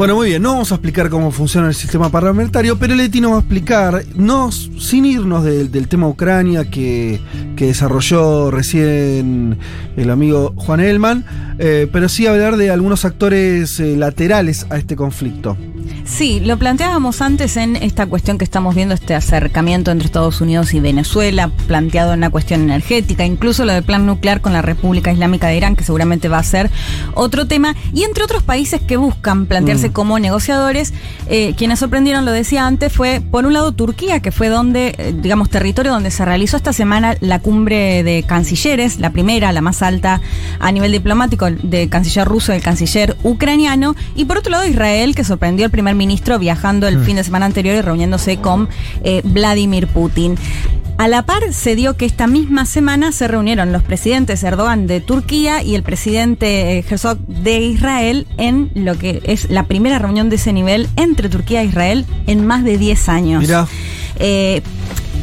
Bueno, muy bien, no vamos a explicar cómo funciona el sistema parlamentario, pero Leti nos va a explicar, no, sin irnos del, tema Ucrania que, que desarrolló recién el amigo Juan Elman, eh, pero sí hablar de algunos actores eh, laterales a este conflicto. Sí, lo planteábamos antes en esta cuestión que estamos viendo, este acercamiento entre Estados Unidos y Venezuela, planteado en la cuestión energética, incluso lo del plan nuclear con la República Islámica de Irán, que seguramente va a ser otro tema, y entre otros países que buscan plantearse Mm. como negociadores, eh, quienes sorprendieron, lo decía antes, fue por un lado Turquía, que fue donde, eh, digamos, territorio donde se realizó esta semana la cumbre de cancilleres, la primera, la más alta a nivel diplomático, del canciller ruso y el canciller ucraniano, y por otro lado Israel, que sorprendió al primer ministro viajando el fin de semana anterior y reuniéndose con eh, Vladimir Putin. A la par se dio que esta misma semana se reunieron los presidentes Erdogan de Turquía y el presidente eh, Herzog de Israel en lo que es la primera reunión de ese nivel entre Turquía e Israel en más de 10 años. Eh,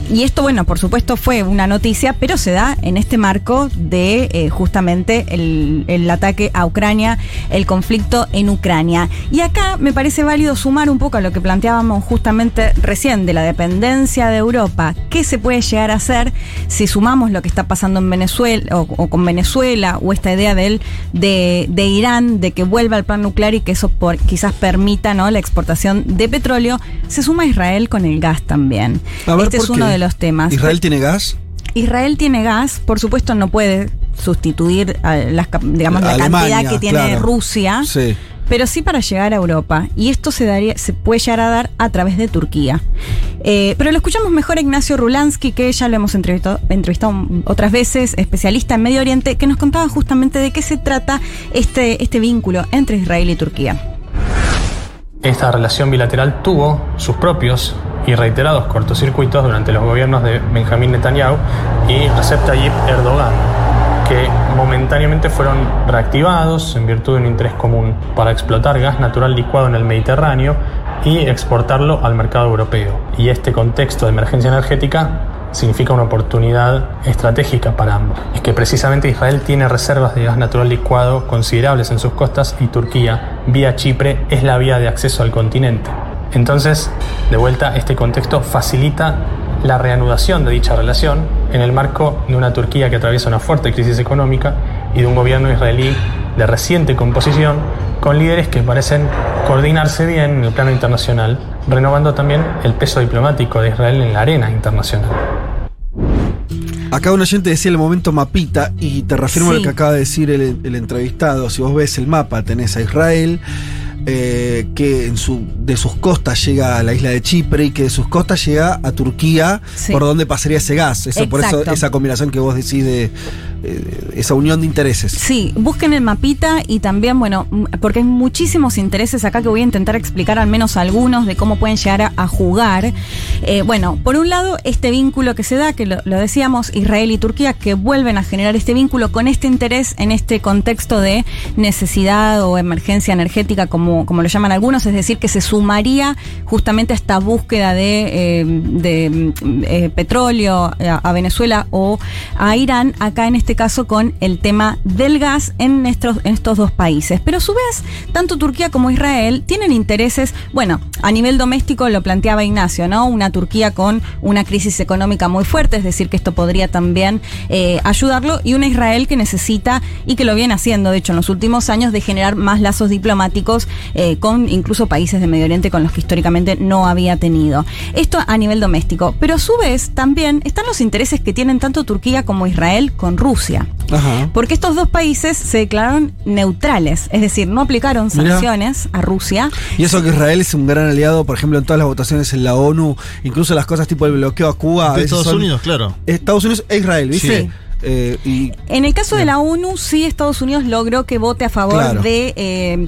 y esto, bueno, por supuesto fue una noticia, pero se da en este marco de eh, justamente el, el ataque a Ucrania, el conflicto en Ucrania. Y acá me parece válido sumar un poco a lo que planteábamos justamente recién de la dependencia de Europa. ¿Qué se puede llegar a hacer si sumamos lo que está pasando en Venezuela o, o con Venezuela o esta idea del, de, de Irán de que vuelva al plan nuclear y que eso por, quizás permita ¿no? la exportación de petróleo? Se suma Israel con el gas también. A ver, este ¿por es uno? De los temas. ¿Israel tiene gas? Israel tiene gas, por supuesto no puede sustituir a las, digamos, la Alemania, cantidad que tiene claro. Rusia, Sí. pero sí para llegar a Europa. Y esto se, daría, se puede llegar a dar a través de Turquía. Eh, pero lo escuchamos mejor a Ignacio Rulansky, que ya lo hemos entrevistado, entrevistado otras veces, especialista en Medio Oriente, que nos contaba justamente de qué se trata este, este vínculo entre Israel y Turquía. Esta relación bilateral tuvo sus propios y reiterados cortocircuitos durante los gobiernos de Benjamín Netanyahu y Recep Tayyip Erdogan, que momentáneamente fueron reactivados en virtud de un interés común para explotar gas natural licuado en el Mediterráneo y exportarlo al mercado europeo. Y este contexto de emergencia energética significa una oportunidad estratégica para ambos. Es que precisamente Israel tiene reservas de gas natural licuado considerables en sus costas y Turquía, vía Chipre, es la vía de acceso al continente. Entonces, de vuelta, este contexto facilita la reanudación de dicha relación en el marco de una Turquía que atraviesa una fuerte crisis económica y de un gobierno israelí de reciente composición con líderes que parecen coordinarse bien en el plano internacional, renovando también el peso diplomático de Israel en la arena internacional. Acá un oyente decía el momento mapita y te reafirmo Sí. lo que acaba de decir el, el entrevistado. Si vos ves el mapa, tenés a Israel, eh, que en su, de sus costas llega a la isla de Chipre y que de sus costas llega a Turquía, Sí. por donde pasaría ese gas. Eso, por eso esa combinación que vos decís de eh, esa unión de intereses. Sí, busquen el mapita y también, bueno, porque hay muchísimos intereses acá que voy a intentar explicar al menos algunos de cómo pueden llegar a, jugar. Eh, bueno, por un lado, este vínculo que se da, que lo, decíamos, Israel y Turquía, que vuelven a generar este vínculo con este interés en este contexto de necesidad o emergencia energética, como, como lo llaman algunos, es decir, que se sumaría justamente a esta búsqueda de, eh, de, mm, petróleo a, a Venezuela o a Irán, acá en este caso con el tema del gas en estos, estos dos países. Pero a su vez, tanto Turquía como Israel tienen intereses, bueno, a nivel doméstico lo planteaba Ignacio, ¿no? Una Turquía con una crisis económica muy fuerte, es decir, que esto podría también eh, ayudarlo, y una Israel que necesita, y que lo viene haciendo, de hecho, en los últimos años, de generar más lazos diplomáticos eh, con incluso países de Medio Oriente con los que históricamente no había tenido. Esto a nivel doméstico. Pero a su vez también están los intereses que tienen tanto Turquía como Israel con Rusia. Ajá. Porque estos dos países se declararon neutrales, es decir, no aplicaron Mirá. sanciones a Rusia. Y eso que Israel es un gran aliado, por ejemplo, en todas las votaciones en la ONU, incluso las cosas tipo el bloqueo a Cuba. De Estados son Unidos, claro. Estados Unidos e Israel, ¿viste? Sí. Eh, y En el caso de la ONU, sí Estados Unidos logró que vote a favor Claro. de, eh,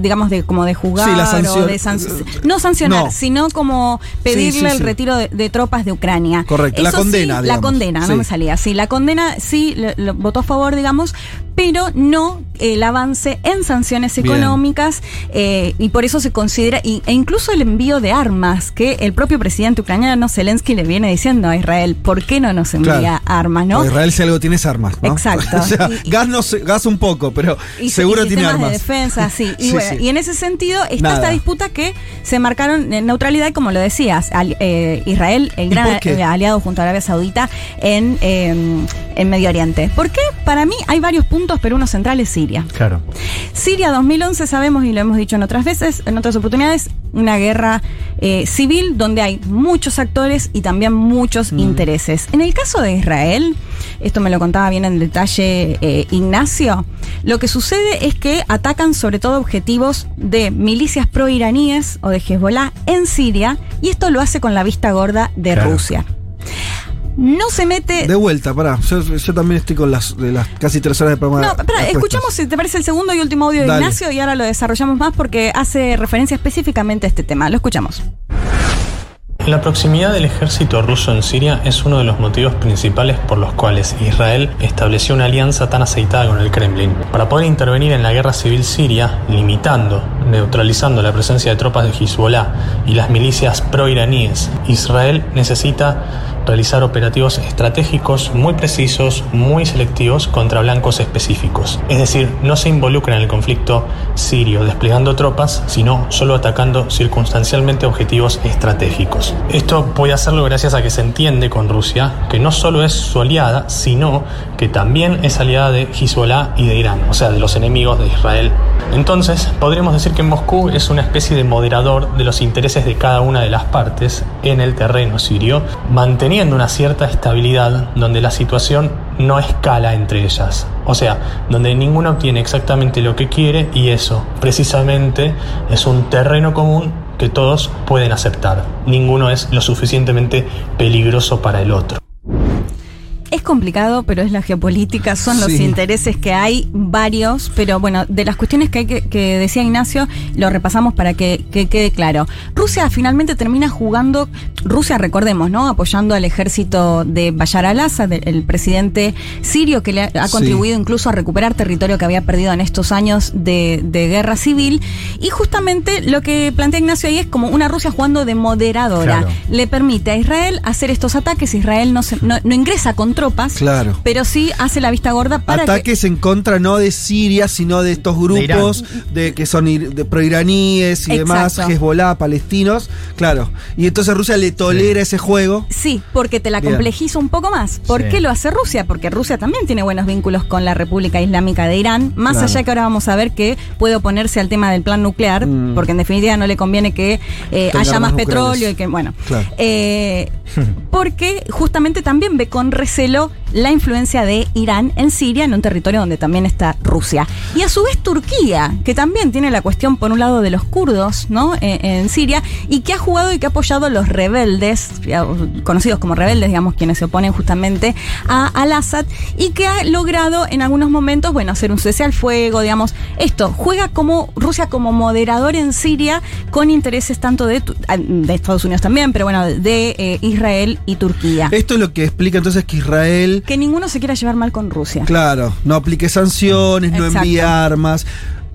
digamos, de como de jugar Sí, la sanción- o de san- no sancionar, No. sino como pedirle Sí, sí, el retiro de, de tropas de Ucrania. Correcto, la Eso condena, sí, La condena, no me salía. Sí, la condena sí lo- lo votó a favor, digamos, pero no el avance en sanciones económicas eh, y por eso se considera, y- e incluso el envío de armas, que el propio presidente ucraniano Zelensky le viene diciendo a Israel, ¿por qué no nos envía Claro. armas, no? Israel si algo tiene es armas, ¿no? Exacto. o sea, Y- gas, no sé- gas un poco, pero Y, seguro y tiene armas. de defensa, sí. Y, Sí, bueno, sí. y en ese sentido está Nada. esta disputa que se marcaron en neutralidad, y como lo decías, al- eh, Israel, el ¿Y gran eh, aliado junto a Arabia Saudita en, eh, en Medio Oriente. ¿Por qué? Para mí hay varios puntos, pero uno central es Siria. Claro. Siria 2011 sabemos y lo hemos dicho en otras veces, en otras oportunidades, una guerra eh, civil donde hay muchos actores y también muchos Mm. intereses. En el caso de Israel, esto me lo contaba bien en detalle eh, Ignacio, lo que sucede es que atacan sobre todo objetivos de milicias pro-iraníes o de Hezbollah en Siria y esto lo hace con la vista gorda de Claro. Rusia. No se mete... De vuelta, pará. Yo, yo también estoy con las, de las casi tres horas de programa. No, escuchamos si te parece el segundo y último audio de Dale. Ignacio y ahora lo desarrollamos más porque hace referencia específicamente a este tema. Lo escuchamos. La proximidad del ejército ruso en Siria es uno de los motivos principales por los cuales Israel estableció una alianza tan aceitada con el Kremlin. Para poder intervenir en la guerra civil siria, limitando, neutralizando la presencia de tropas de Hezbollah y las milicias pro-iraníes, Israel necesita realizar operativos estratégicos muy precisos, muy selectivos contra blancos específicos. Es decir, no se involucra en el conflicto sirio desplegando tropas, sino solo atacando circunstancialmente objetivos estratégicos. Esto puede hacerlo gracias a que se entiende con Rusia que no solo es su aliada, sino que también es aliada de Hezbollah y de Irán, o sea, de los enemigos de Israel. Entonces, podríamos decir que Moscú es una especie de moderador de los intereses de cada una de las partes en el terreno sirio, manteniendo una cierta estabilidad donde la situación no escala entre ellas. O sea, donde ninguno obtiene exactamente lo que quiere y eso precisamente es un terreno común que todos pueden aceptar. Ninguno es lo suficientemente peligroso para el otro. Es complicado, pero es la geopolítica, son los Sí. intereses que hay, varios, pero bueno, de las cuestiones que, hay que, que decía Ignacio, lo repasamos para que, que quede claro. Rusia finalmente termina jugando, Rusia recordemos, ¿no? Apoyando al ejército de Bashar al-Assad, el, presidente sirio que le ha, ha Sí. contribuido incluso a recuperar territorio que había perdido en estos años de, de guerra civil. Y justamente lo que plantea Ignacio ahí es como una Rusia jugando de moderadora. Claro. Le permite a Israel hacer estos ataques, Israel no, se- no, no ingresa con tropas, Claro. pero sí hace la vista gorda para que... Ataques en contra no de Siria, sino de estos grupos de, que son ir- de proiraníes y demás. Hezbollah, palestinos. Claro. Y entonces Rusia le tolera ese juego. Sí, porque te la Bien. complejizo un poco más. ¿Por Sí. qué lo hace Rusia? Porque Rusia también tiene buenos vínculos con la República Islámica de Irán, más Claro. allá que ahora vamos a ver que puede oponerse al tema del plan nuclear, Mm. porque en definitiva no le conviene que eh, haya más petróleo y que, bueno, Claro. eh, porque justamente también ve con recelo la influencia de Irán en Siria, en un territorio donde también está Rusia. Y a su vez Turquía, que también tiene la cuestión, por un lado, de los kurdos, ¿no? Eh, en Siria, y que ha jugado y que ha apoyado a los rebeldes, conocidos como rebeldes, digamos, quienes se oponen justamente a Al-Assad, y que ha logrado en algunos momentos, bueno, hacer un cese al fuego, digamos, esto, juega como Rusia como moderador en Siria, con intereses tanto de, de Estados Unidos también, pero bueno, de eh, Israel y Turquía. Esto es lo que explica entonces que Israel, Que ninguno se quiera llevar mal con Rusia. claro, no aplique sanciones, no envíe armas.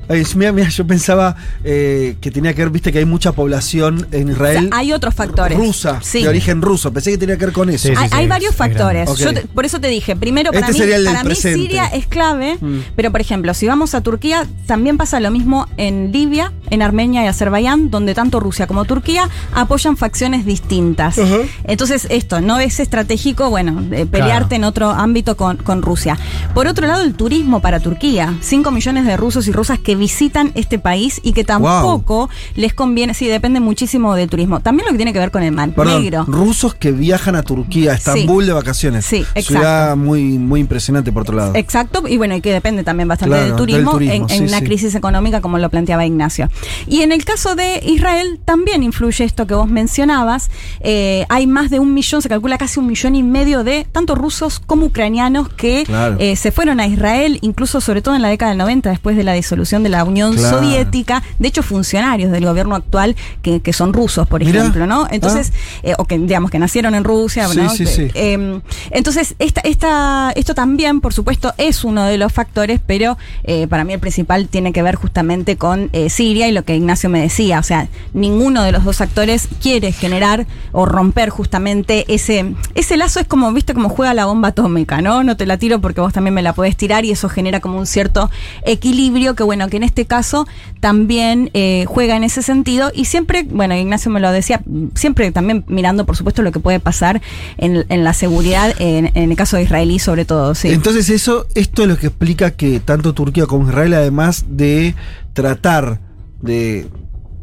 Ay, mira, mira, yo pensaba eh, que tenía que ver, viste que hay mucha población en O Israel sea, hay otros factores. rusa, Sí. de origen ruso. Pensé que tenía que ver con eso. Sí, sí, hay, sí, hay es- varios factores. Yo te- por eso te dije, primero para Este mí, para mí. Siria es clave, Mm. pero por ejemplo, si vamos a Turquía, también pasa lo mismo en Libia, en Armenia y Azerbaiyán, donde tanto Rusia como Turquía apoyan facciones distintas. Entonces, esto no es estratégico, bueno, pelearte Claro. en otro ámbito con, con Rusia. Por otro lado, el turismo para Turquía. 5 millones de rusos y rusas que visitan este país y que tampoco les conviene, sí, depende muchísimo del turismo. También lo que tiene que ver con el mar Perdón, negro. rusos que viajan a Turquía, a Estambul de vacaciones. Sí, exacto. Ciudad muy, muy impresionante por otro lado. Exacto, y bueno, y que depende también bastante Claro, del del turismo, en, una sí. crisis económica como lo planteaba Ignacio. Y en el caso de Israel también influye esto que vos mencionabas. Eh, hay más de un millón, se calcula casi un millón y medio de tanto rusos como ucranianos que Claro. eh, se fueron a Israel, incluso sobre todo en la década del 90, después de la disolución de la Unión Claro. Soviética. De hecho, funcionarios del gobierno actual que, que son rusos, por Mirá. ejemplo, ¿no? Entonces, eh, o que digamos que nacieron en Rusia, Sí, ¿no? sí, sí. eh, entonces, esta, esta, esto también, por supuesto, es uno de los factores, pero eh, para mí el principal tiene que ver justamente con Siria y lo que Ignacio me decía. O sea, ninguno de los dos actores quiere generar o romper justamente ese, ese lazo. Es como, viste, como juega la bomba atómica, ¿no? No te la tiro porque vos también me la podés tirar y eso genera como un cierto equilibrio que, bueno, que en este caso también eh, juega en ese sentido. Y siempre, bueno, Ignacio me lo decía, siempre también mirando, por supuesto, lo que puede pasar en, en la seguridad, en, el caso de israelí sobre todo, sí. Entonces eso, esto es lo que explica que tanto Turquía como Israel, además de tratar de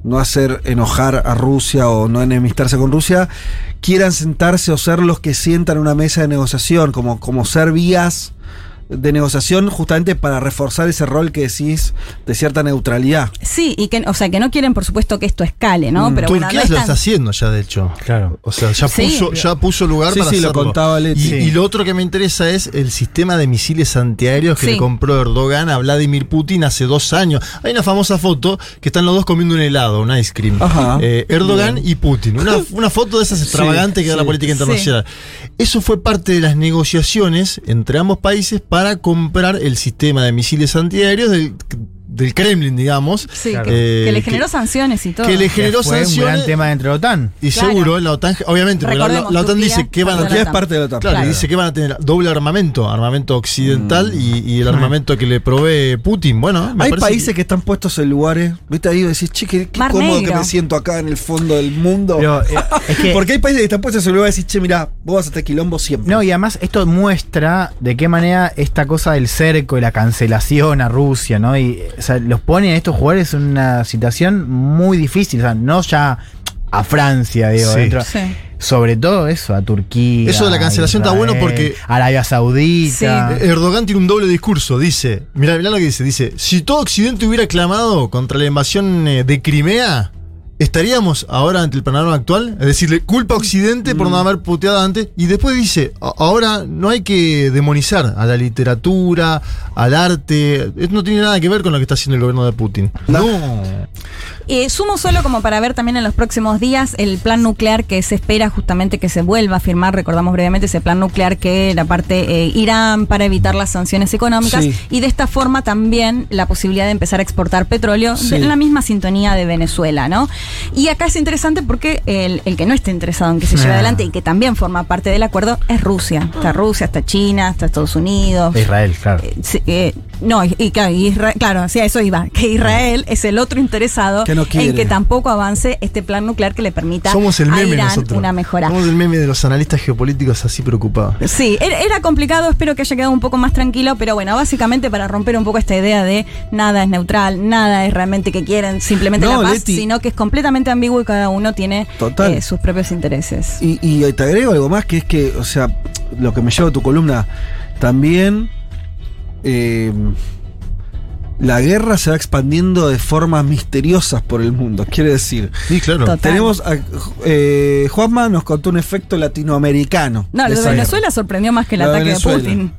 no hacer enojar a Rusia o no enemistarse con Rusia, quieran sentarse o ser los que sientan una mesa de negociación, como, como ser vías de negociación justamente para reforzar ese rol que decís de cierta neutralidad. Sí, y que, o sea, que no quieren, por supuesto, que esto escale, ¿no? Mm. Pero bueno, Turquía no es lo tan- está haciendo ya, de hecho. Claro. O sea, ya Sí. puso, ya puso lugar Sí, para sí, lo hacerlo. contaba Leti. Y, Sí. y lo otro que me interesa es el sistema de misiles antiaéreos que Sí. le compró Erdogan a Vladimir Putin hace dos años. Hay una famosa foto que están los dos comiendo un helado, un ice cream. Ajá. Eh, Erdogan y Putin. Una, una foto de esas extravagantes que da la política Sí. internacional. Eso fue parte de las negociaciones entre ambos países para comprar el sistema de misiles antiaéreos del, del Kremlin, digamos. Sí, Claro. que, Eh, que le que- generó sanciones y todo. que le Que generó fue un sanciones. gran tema dentro de la OTAN. Y Claro. seguro, la OTAN, obviamente, porque la, OTAN Turquía dice que van a la es parte de la OTAN. Claro, dice que van a tener doble armamento, armamento occidental y, y el armamento que le provee Putin. Bueno, me Hay parece países que... están puestos en lugares, viste ahí y decís, che, qué, cómodo que me siento acá en el fondo del mundo. Pero eh, es que. Porque hay países que están puestos en lugares y decís, che, mira, vos vas a estar quilombo siempre. No, y además esto muestra de qué manera esta cosa del cerco y la cancelación a Rusia, ¿no? Y sea, los pone a estos jugadores en una situación muy difícil, o sea, no ya a Francia, digo, Sí. dentro- Sí. sobre todo eso, a Turquía. Eso de la cancelación está bueno porque- Arabia Saudita. Eh, Erdogan tiene un doble discurso. Dice, mira, mira lo que dice. Dice, si todo Occidente hubiera clamado contra la invasión eh, de Crimea, ¿estaríamos ahora ante el panorama actual? Es decirle, culpa a Occidente por no haber puteado antes. Y después dice, "A- ahora no hay que demonizar a la literatura, al arte. Esto no tiene nada que ver con lo que está haciendo el gobierno de Putin. No. Eh, sumo solo como para ver también en los próximos días el plan nuclear que se espera justamente que se vuelva a firmar, recordamos brevemente ese plan nuclear que la parte eh, Irán para evitar las sanciones económicas Sí. y de esta forma también la posibilidad de empezar a exportar petróleo Sí. en la misma sintonía de Venezuela, ¿no? Y acá es interesante porque el, el que no esté interesado en que se lleve Ah. adelante y que también forma parte del acuerdo es Rusia. Está Rusia, está China, está Estados Unidos. Israel, claro. Eh, sí, eh, no, y, y claro, hacia eso iba, que Israel es el otro interesado Que no quiere. en que tampoco avance este plan nuclear que le permita Somos el a meme Irán nosotros. una mejora. Somos el meme de los analistas geopolíticos así preocupados. Sí, era, complicado, espero que haya quedado un poco más tranquilo, pero bueno, básicamente para romper un poco esta idea de nada es neutral, nada es realmente que quieren simplemente No, la paz, Leti. sino que es completamente ambiguo y cada uno tiene eh, sus propios intereses. Y, y te agrego algo más, que es que, o sea, lo que me lleva a tu columna, también eh, la guerra se va expandiendo de formas misteriosas por el mundo. Quiere decir, Sí, claro. Total. tenemos, a- eh, Juanma nos contó un efecto latinoamericano. No, de lo de Venezuela sorprendió más que el Lo ataque de. Putin.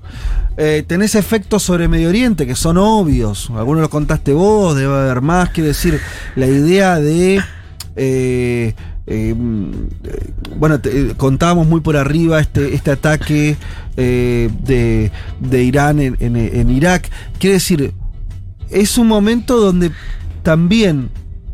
Eh, tenés efectos sobre Medio Oriente que son obvios. Algunos los contaste vos, debe haber más. Quiere decir, la idea de. eh, mm, eh, bueno, eh, contábamos muy por arriba este, este ataque eh, de, de Irán en, en- en Irak. Quiere decir, es un momento donde también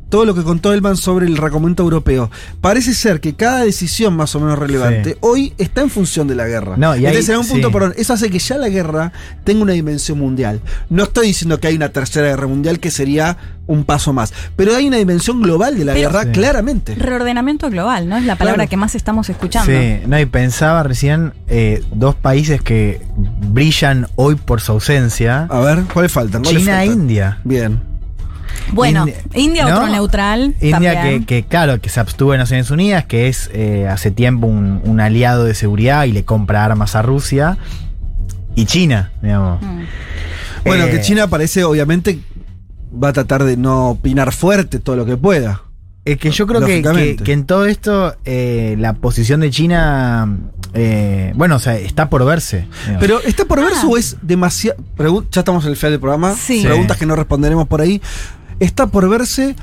todo lo que contó Elman sobre el recomendamiento europeo, parece ser que cada decisión más o menos relevante Sí. hoy está en función de la guerra. No, y ahí- Entonces, en un punto, sí. perdón, eso hace que ya la guerra tenga una dimensión mundial. No estoy diciendo que hay una tercera guerra mundial que sería un paso más, pero hay una dimensión global de la Pero- guerra Sí. claramente. Reordenamiento global, ¿no? Es la palabra Claro. que más estamos escuchando. Sí, no, y pensaba recién eh, dos países que brillan hoy por su ausencia. A ver, ¿cuáles faltan? ¿Cuáles China e? India. Bien. Bueno, India- India, otro ¿no? neutral. India que, que, claro, que se abstuvo de Naciones Unidas, que es eh, hace tiempo un, un aliado de seguridad y le compra armas a Rusia. Y China, digamos. Mm. Bueno, Eh, que China parece, obviamente, va a tratar de no opinar fuerte todo lo que pueda. Es que yo creo que, que, en todo esto eh, la posición de China, eh, bueno, o sea, está por verse. digamos. Pero ¿está por verse Ah. o es demasiado? Ya estamos en el final del programa. Sí. Preguntas que no responderemos por ahí. ¿Está por verse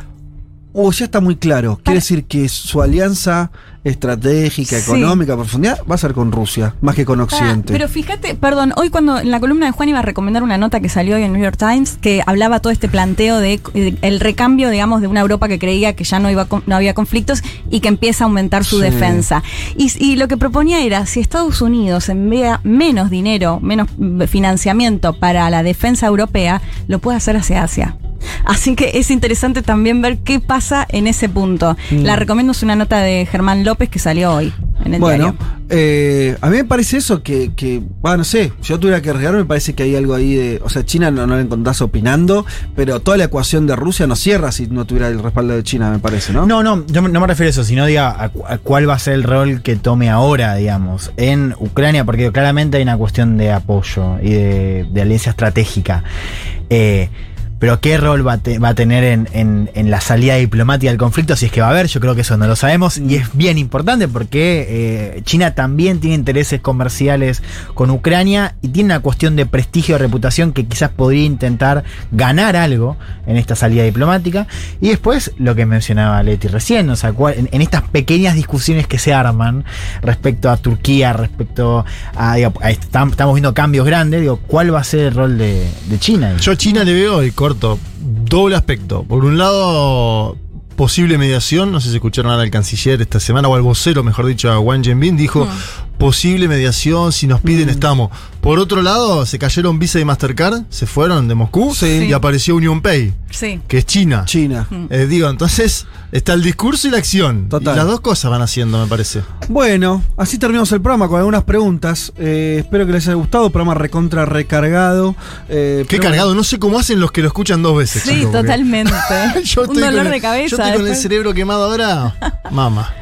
o ya está muy claro? Quiere decir que su alianza estratégica, Sí. económica, profundidad, va a ser con Rusia, más que con Occidente. pero fíjate, perdón, hoy cuando en la columna de Juan iba a recomendar una nota que salió hoy en New York Times que hablaba todo este planteo de, de- el recambio, digamos, de una Europa que creía que ya no iba no había conflictos y que empieza a aumentar su Sí. defensa. Y, y lo que proponía era si Estados Unidos envía menos dinero, menos mm, financiamiento para la defensa europea, lo puede hacer hacia Asia. Así que es interesante también ver qué pasa en ese punto. Mm. La recomiendo es una nota de Germán López que salió hoy en el Bueno, diario. eh, a mí me parece eso que, que bueno, no sé, si yo tuviera que arriesgar, me parece que hay algo ahí de, o sea, China no, no la encontrás opinando, pero toda la ecuación de Rusia no cierra si no tuviera el respaldo de China, me parece, ¿no? No, no, yo no me refiero a eso, sino diga a, a cuál va a ser el rol que tome ahora, digamos, en Ucrania, porque claramente hay una cuestión de apoyo y de, de alianza estratégica. Eh, pero qué rol va te- va a tener en, la salida diplomática del conflicto, si es que va a haber, yo creo que eso no lo sabemos, y es bien importante porque eh, China también tiene intereses comerciales con Ucrania y tiene una cuestión de prestigio, reputación que quizás podría intentar ganar algo en esta salida diplomática. Y después lo que mencionaba Leti recién, o sea, cuál- en, estas pequeñas discusiones que se arman respecto a Turquía, respecto a, estamos viendo cambios grandes, digo, ¿cuál va a ser el rol de, de China? Yo China le veo, y doble aspecto. Por un lado, posible mediación, no sé si escucharon al canciller esta semana, o al vocero, mejor dicho, a Wang Jianbin, dijo, posible mediación, si nos piden estamos. Por otro lado, se cayeron Visa y Mastercard, se fueron de Moscú, Sí. y apareció Union Pay, Sí. que es China. China. Eh, digo, entonces está el discurso y la acción. Total. Y las dos cosas van haciendo, me parece. Bueno, así terminamos el programa con algunas preguntas. Eh, espero que les haya gustado. Programa recontra recargado. Eh, Qué cargado, no sé cómo hacen los que lo escuchan dos veces. Sí, totalmente. Yo Un estoy dolor con el- de cabeza. Yo estoy con el cerebro quemado ahora. Mama.